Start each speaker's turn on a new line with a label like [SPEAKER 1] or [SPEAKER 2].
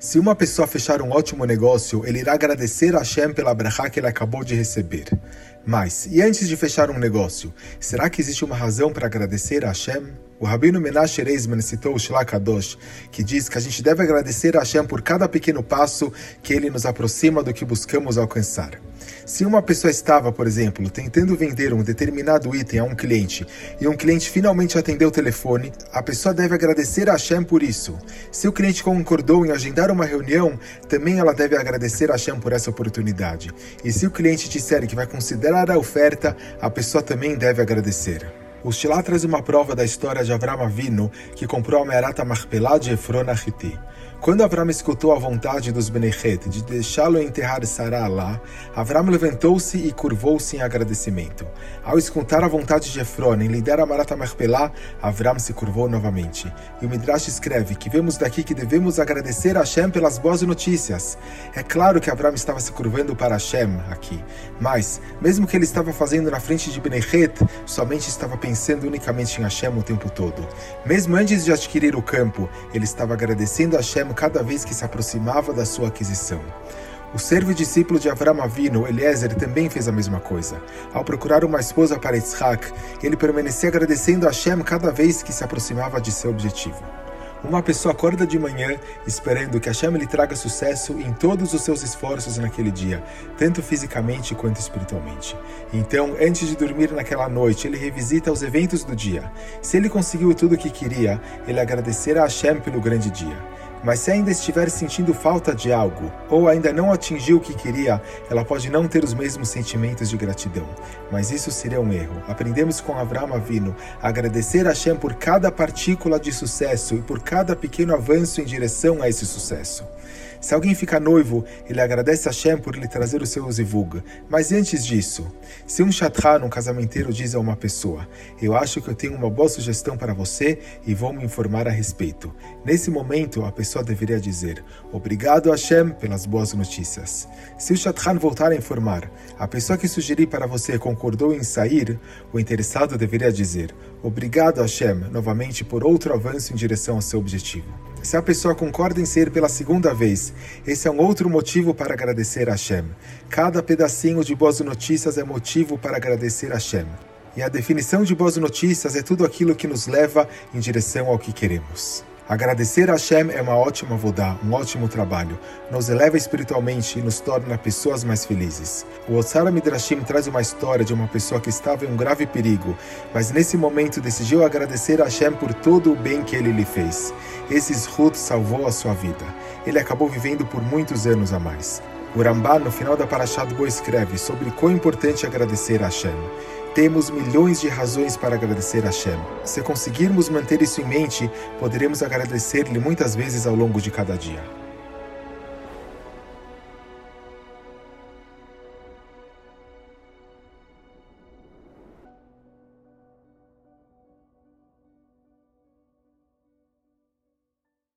[SPEAKER 1] Se uma pessoa fechar um ótimo negócio, ele irá agradecer a Hashem pela brachá que ele acabou de receber. Mas, e antes de fechar um negócio, será que existe uma razão para agradecer a Hashem? O Rabino Menashe Reisman citou o Shlach Kadosh, que diz que a gente deve agradecer a Hashem por cada pequeno passo que ele nos aproxima do que buscamos alcançar. Se uma pessoa estava, por exemplo, tentando vender um determinado item a um cliente e um cliente finalmente atendeu o telefone, a pessoa deve agradecer a Hashem por isso. Se o cliente concordou em agendar uma reunião, também ela deve agradecer a Hashem por essa oportunidade. E se o cliente disser que vai considerar a oferta, a pessoa também deve agradecer. O Shilá traz uma prova da história de Avram Avinu, que comprou a Merata Marpelá de Efron Achiti. Quando Avram escutou a vontade dos Benechet de deixá-lo enterrar Sarah lá, Avram levantou-se e curvou-se em agradecimento. Ao escutar a vontade de Efron em lhe dar a Marata Marpelá, Avram se curvou novamente. E o Midrash escreve que vemos daqui que devemos agradecer a Hashem pelas boas notícias. É claro que Avram estava se curvando para Hashem aqui, mas, mesmo que ele estava fazendo na frente de Benechet, somente estava pensando unicamente em Hashem o tempo todo. Mesmo antes de adquirir o campo, ele estava agradecendo a Hashem cada vez que se aproximava da sua aquisição. O servo e discípulo de Avram Avino, Eliezer, também fez a mesma coisa. Ao procurar uma esposa para Yitzhak, ele permanecia agradecendo a Hashem cada vez que se aproximava de seu objetivo. Uma pessoa acorda de manhã esperando que Hashem lhe traga sucesso em todos os seus esforços naquele dia, tanto fisicamente quanto espiritualmente. Então, antes de dormir naquela noite, ele revisita os eventos do dia. Se ele conseguiu tudo o que queria, ele agradecerá a Hashem pelo grande dia. Mas se ainda estiver sentindo falta de algo, ou ainda não atingiu o que queria, ela pode não ter os mesmos sentimentos de gratidão. Mas isso seria um erro. Aprendemos com Avraham Avino a agradecer a Hashem por cada partícula de sucesso e por cada pequeno avanço em direção a esse sucesso. Se alguém fica noivo, ele agradece a Hashem por lhe trazer o seu zivug. Mas antes disso, se um shatran, um casamenteiro, diz a uma pessoa: Eu acho que eu tenho uma boa sugestão para você e vou me informar a respeito. Nesse momento, a pessoa deveria dizer: Obrigado, Hashem, pelas boas notícias. Se o shatran voltar a informar: A pessoa que sugeri para você concordou em sair, o interessado deveria dizer: Obrigado, Hashem, novamente por outro avanço em direção ao seu objetivo. Se a pessoa concorda em ser pela segunda vez, esse é um outro motivo para agradecer a Hashem. Cada pedacinho de boas notícias é motivo para agradecer a Hashem. E a definição de boas notícias é tudo aquilo que nos leva em direção ao que queremos. Agradecer a Hashem é uma ótima vodá, um ótimo trabalho. Nos eleva espiritualmente e nos torna pessoas mais felizes. O Otsara Midrashim traz uma história de uma pessoa que estava em um grave perigo, mas nesse momento decidiu agradecer a Hashem por todo o bem que ele lhe fez. Esse Zhut salvou a sua vida. Ele acabou vivendo por muitos anos a mais. O Ramban, no final da Parashat Bo, escreve sobre quão importante é agradecer a Hashem. Temos milhões de razões para agradecer a Hashem. Se conseguirmos manter isso em mente, poderemos agradecer-lhe muitas vezes ao longo de cada dia.